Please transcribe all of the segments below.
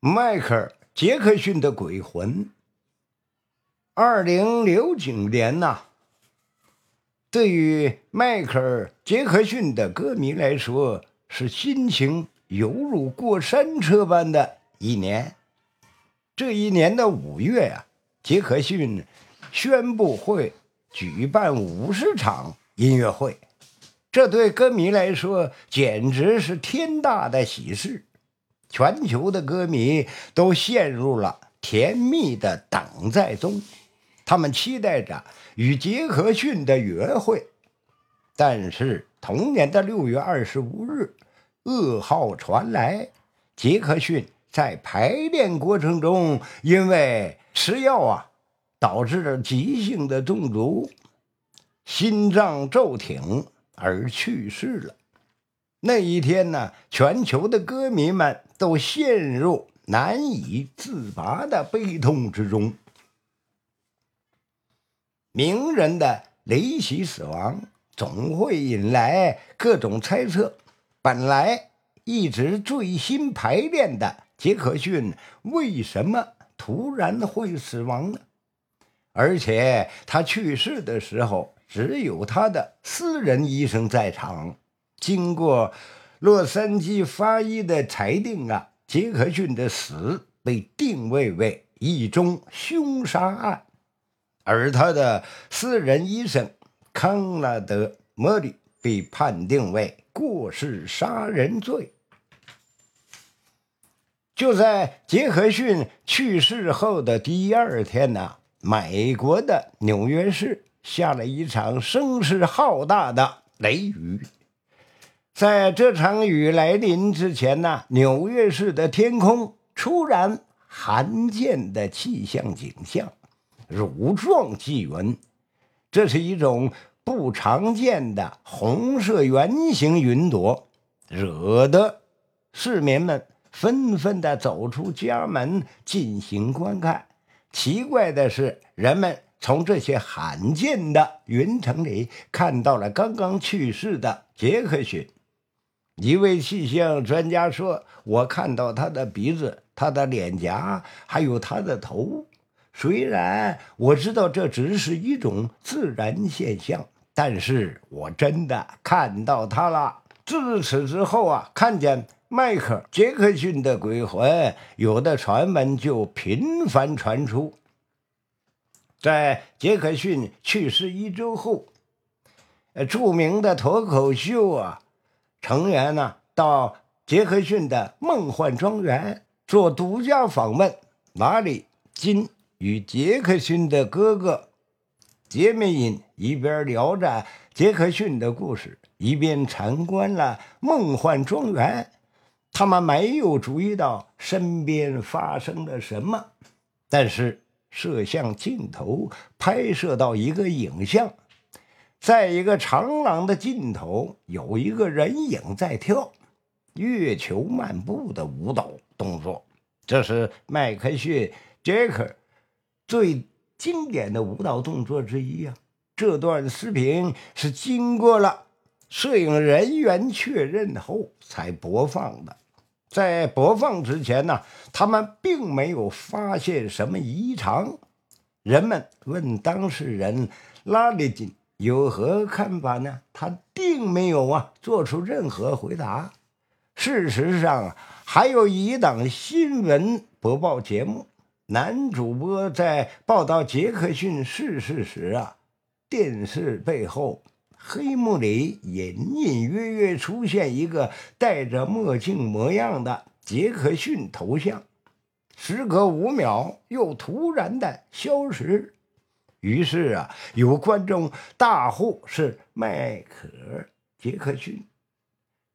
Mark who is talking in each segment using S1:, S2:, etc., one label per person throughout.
S1: 迈克尔·杰克逊的鬼魂。二零零九年呐，对于迈克尔·杰克逊的歌迷来说，是心情犹如过山车般的一年。这一年的五月呀，杰克逊宣布会举办五十场音乐会，这对歌迷来说简直是天大的喜事。全球的歌迷都陷入了甜蜜的等待中，他们期待着与杰克逊的约会。但是同年的六月二十五日，噩耗传来：杰克逊在排练过程中因为吃药啊，导致了急性的中毒，心脏骤停而去世了。那一天呢，全球的歌迷们都陷入难以自拔的悲痛之中。名人的离奇死亡总会引来各种猜测。本来一直醉心排练的杰克逊，为什么突然会死亡呢？而且他去世的时候，只有他的私人医生在场。经过洛杉矶法医的裁定啊，杰克逊的死被定位为一宗凶杀案，而他的私人医生康纳德·莫里被判定为过失杀人罪。就在杰克逊去世后的第二天呢，美国的纽约市下了一场声势浩大的雷雨。在这场雨来临之前呢，纽约市的天空突然罕见的气象景象——乳状积云。这是一种不常见的红色圆形云朵，惹得市民们纷纷的走出家门进行观看。奇怪的是，人们从这些罕见的云层里看到了刚刚去世的杰克逊。一位气象专家说：“我看到他的鼻子、他的脸颊，还有他的头。虽然我知道这只是一种自然现象，但是我真的看到他了。自此之后啊，看见迈克·杰克逊的鬼魂，有的传闻就频繁传出。在杰克逊去世一周后，呃，著名的脱口秀啊。”成员呢到杰克逊的梦幻庄园做独家访问，马里金与杰克逊的哥哥杰米因一边聊着杰克逊的故事，一边参观了梦幻庄园。他们没有注意到身边发生了什么，但是摄像镜头拍摄到一个影像。在一个长廊的尽头，有一个人影在跳月球漫步的舞蹈动作。这是麦克逊·杰克最经典的舞蹈动作之一呀。这段视频是经过了摄影人员确认后才播放的。在播放之前呢，他们并没有发现什么异常。人们问当事人拉里金。有何看法呢？他并没有啊做出任何回答。事实上，还有一档新闻播报节目，男主播在报道杰克逊逝世时啊，电视背后黑幕里隐隐约约出现一个戴着墨镜模样的杰克逊头像，时隔五秒又突然的消失。于是啊，有观众大呼是迈克尔·杰克逊，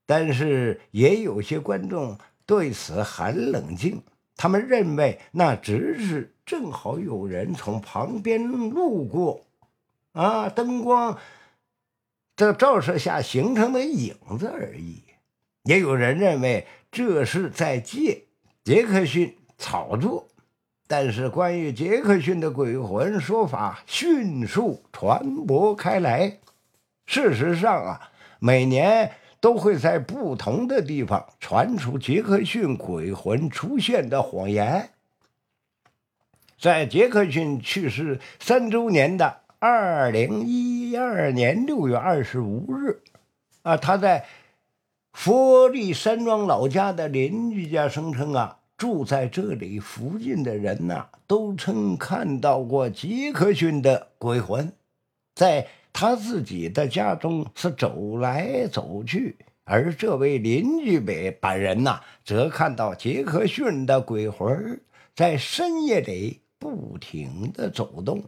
S1: 但是也有些观众对此很冷静，他们认为那只是正好有人从旁边路过，啊，灯光的照射下形成的影子而已。也有人认为这是在借杰克逊炒作。但是，关于杰克逊的鬼魂说法迅速传播开来。事实上啊，每年都会在不同的地方传出杰克逊鬼魂出现的谎言。在杰克逊去世三周年的二零一二年六月二十五日，啊，他在佛利山庄老家的邻居家声称啊。住在这里附近的人呐，都曾看到过杰克逊的鬼魂，在他自己的家中是走来走去，而这位邻居北本人呐，则看到杰克逊的鬼魂在深夜里不停的走动。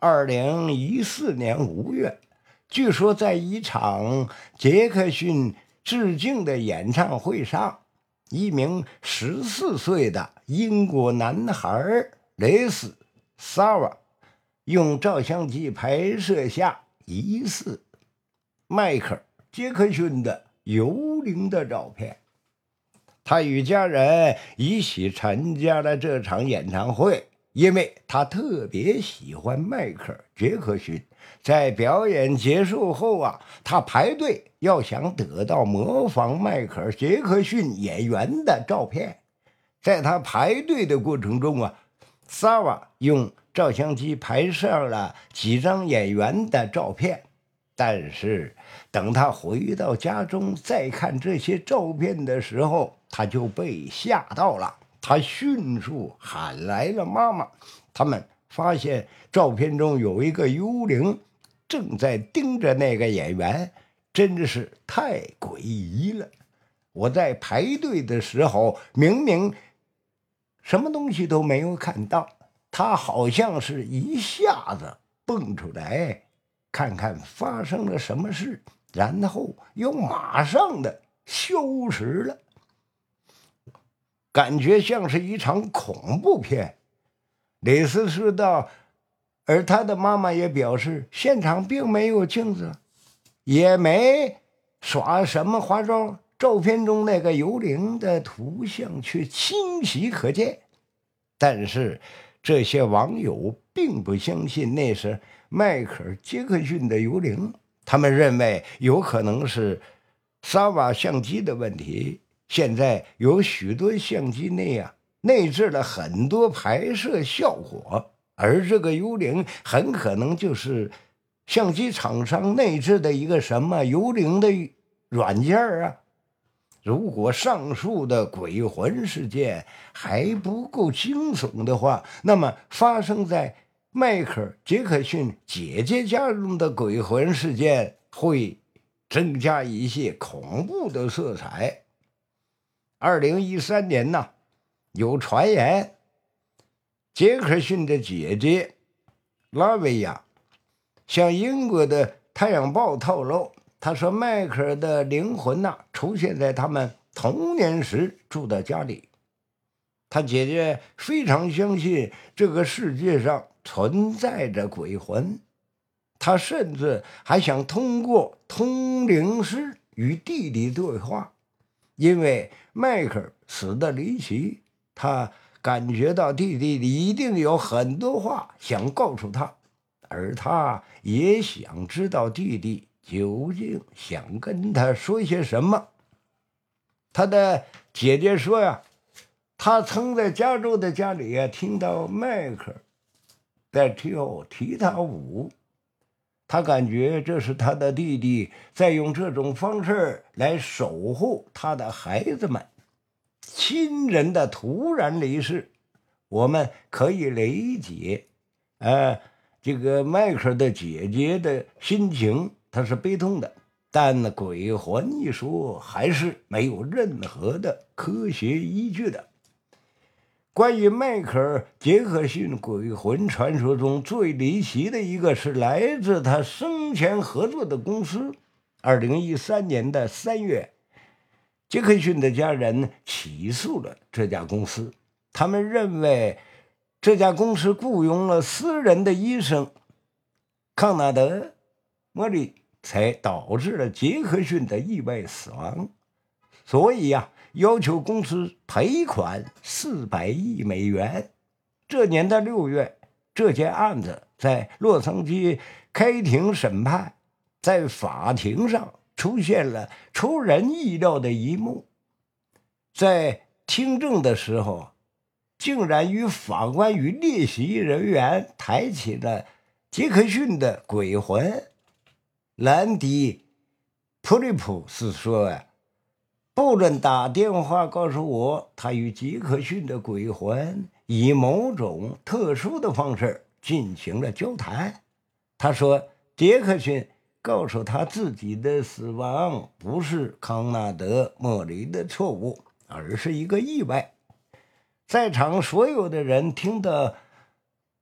S1: 二零一四年五月，据说在一场杰克逊致敬的演唱会上。一名十四岁的英国男孩雷斯·萨瓦用照相机拍摄下疑似迈克尔·杰克逊的幽灵的照片。他与家人一起参加了这场演唱会，因为他特别喜欢迈克尔·杰克逊。在表演结束后啊，他排队要想得到模仿迈克尔·杰克逊演员的照片。在他排队的过程中啊，萨瓦用照相机拍摄了几张演员的照片。但是等他回到家中再看这些照片的时候，他就被吓到了。他迅速喊来了妈妈。他们发现照片中有一个幽灵。正在盯着那个演员，真是太诡异了。我在排队的时候，明明什么东西都没有看到，他好像是一下子蹦出来，看看发生了什么事，然后又马上的消失了，感觉像是一场恐怖片。李斯说道。而他的妈妈也表示，现场并没有镜子，也没耍什么花招，照片中那个幽灵的图像却清晰可见。但是这些网友并不相信那是迈克尔·杰克逊的幽灵，他们认为有可能是萨瓦相机的问题。现在有许多相机那样内置了很多拍摄效果。而这个幽灵很可能就是相机厂商内置的一个什么幽灵的软件啊！如果上述的鬼魂事件还不够惊悚的话，那么发生在迈克尔·杰克逊姐姐家中的鬼魂事件会增加一些恐怖的色彩。二零一三年呢，有传言。杰克逊的姐姐拉维亚向英国的《太阳报》透露，他说迈克尔的灵魂呐出现在他们童年时住的家里。他姐姐非常相信这个世界上存在着鬼魂，他甚至还想通过通灵师与弟弟对话，因为迈克尔死的离奇，他。感觉到弟弟一定有很多话想告诉他，而他也想知道弟弟究竟想跟他说些什么。他的姐姐说呀，他曾在加州的家里呀听到迈克在跳踢踏舞，他感觉这是他的弟弟在用这种方式来守护他的孩子们。亲人的突然离世，我们可以理解，呃，这个迈克尔的姐姐的心情，她是悲痛的。但鬼魂一说，还是没有任何的科学依据的。关于迈克尔·杰克逊鬼魂传说中最离奇的一个是来自他生前合作的公司。二零一三年的三月。杰克逊的家人起诉了这家公司，他们认为这家公司雇佣了私人的医生康纳德·莫里，才导致了杰克逊的意外死亡。所以呀，要求公司赔款四百亿美元。这年的六月，这件案子在洛杉矶开庭审判，在法庭上。出现了出人意料的一幕，在听证的时候，竟然与法官与列席人员抬起了杰克逊的鬼魂。兰迪·普利普斯说：“呀，布伦打电话告诉我，他与杰克逊的鬼魂以某种特殊的方式进行了交谈。他说，杰克逊。”告诉他自己的死亡不是康纳德·莫里的错误，而是一个意外。在场所有的人听到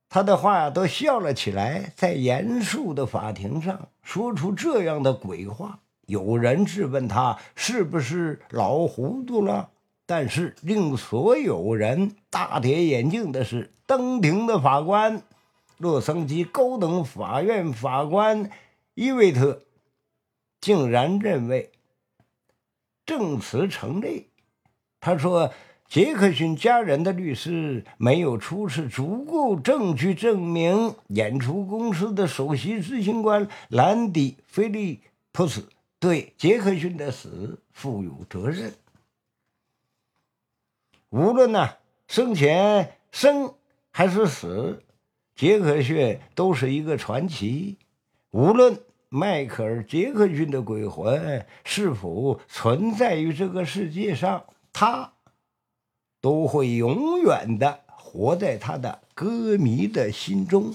S1: 他的话都笑了起来。在严肃的法庭上说出这样的鬼话，有人质问他是不是老糊涂了。但是令所有人大跌眼镜的是，登庭的法官——洛杉矶高等法院法官。伊维特竟然认为证词成立。他说：“杰克逊家人的律师没有出示足够证据证明演出公司的首席执行官兰迪·菲利普斯对杰克逊的死负有责任。无论呢生前生还是死，杰克逊都是一个传奇。”无论迈克尔·杰克逊的鬼魂是否存在于这个世界上，他都会永远的活在他的歌迷的心中。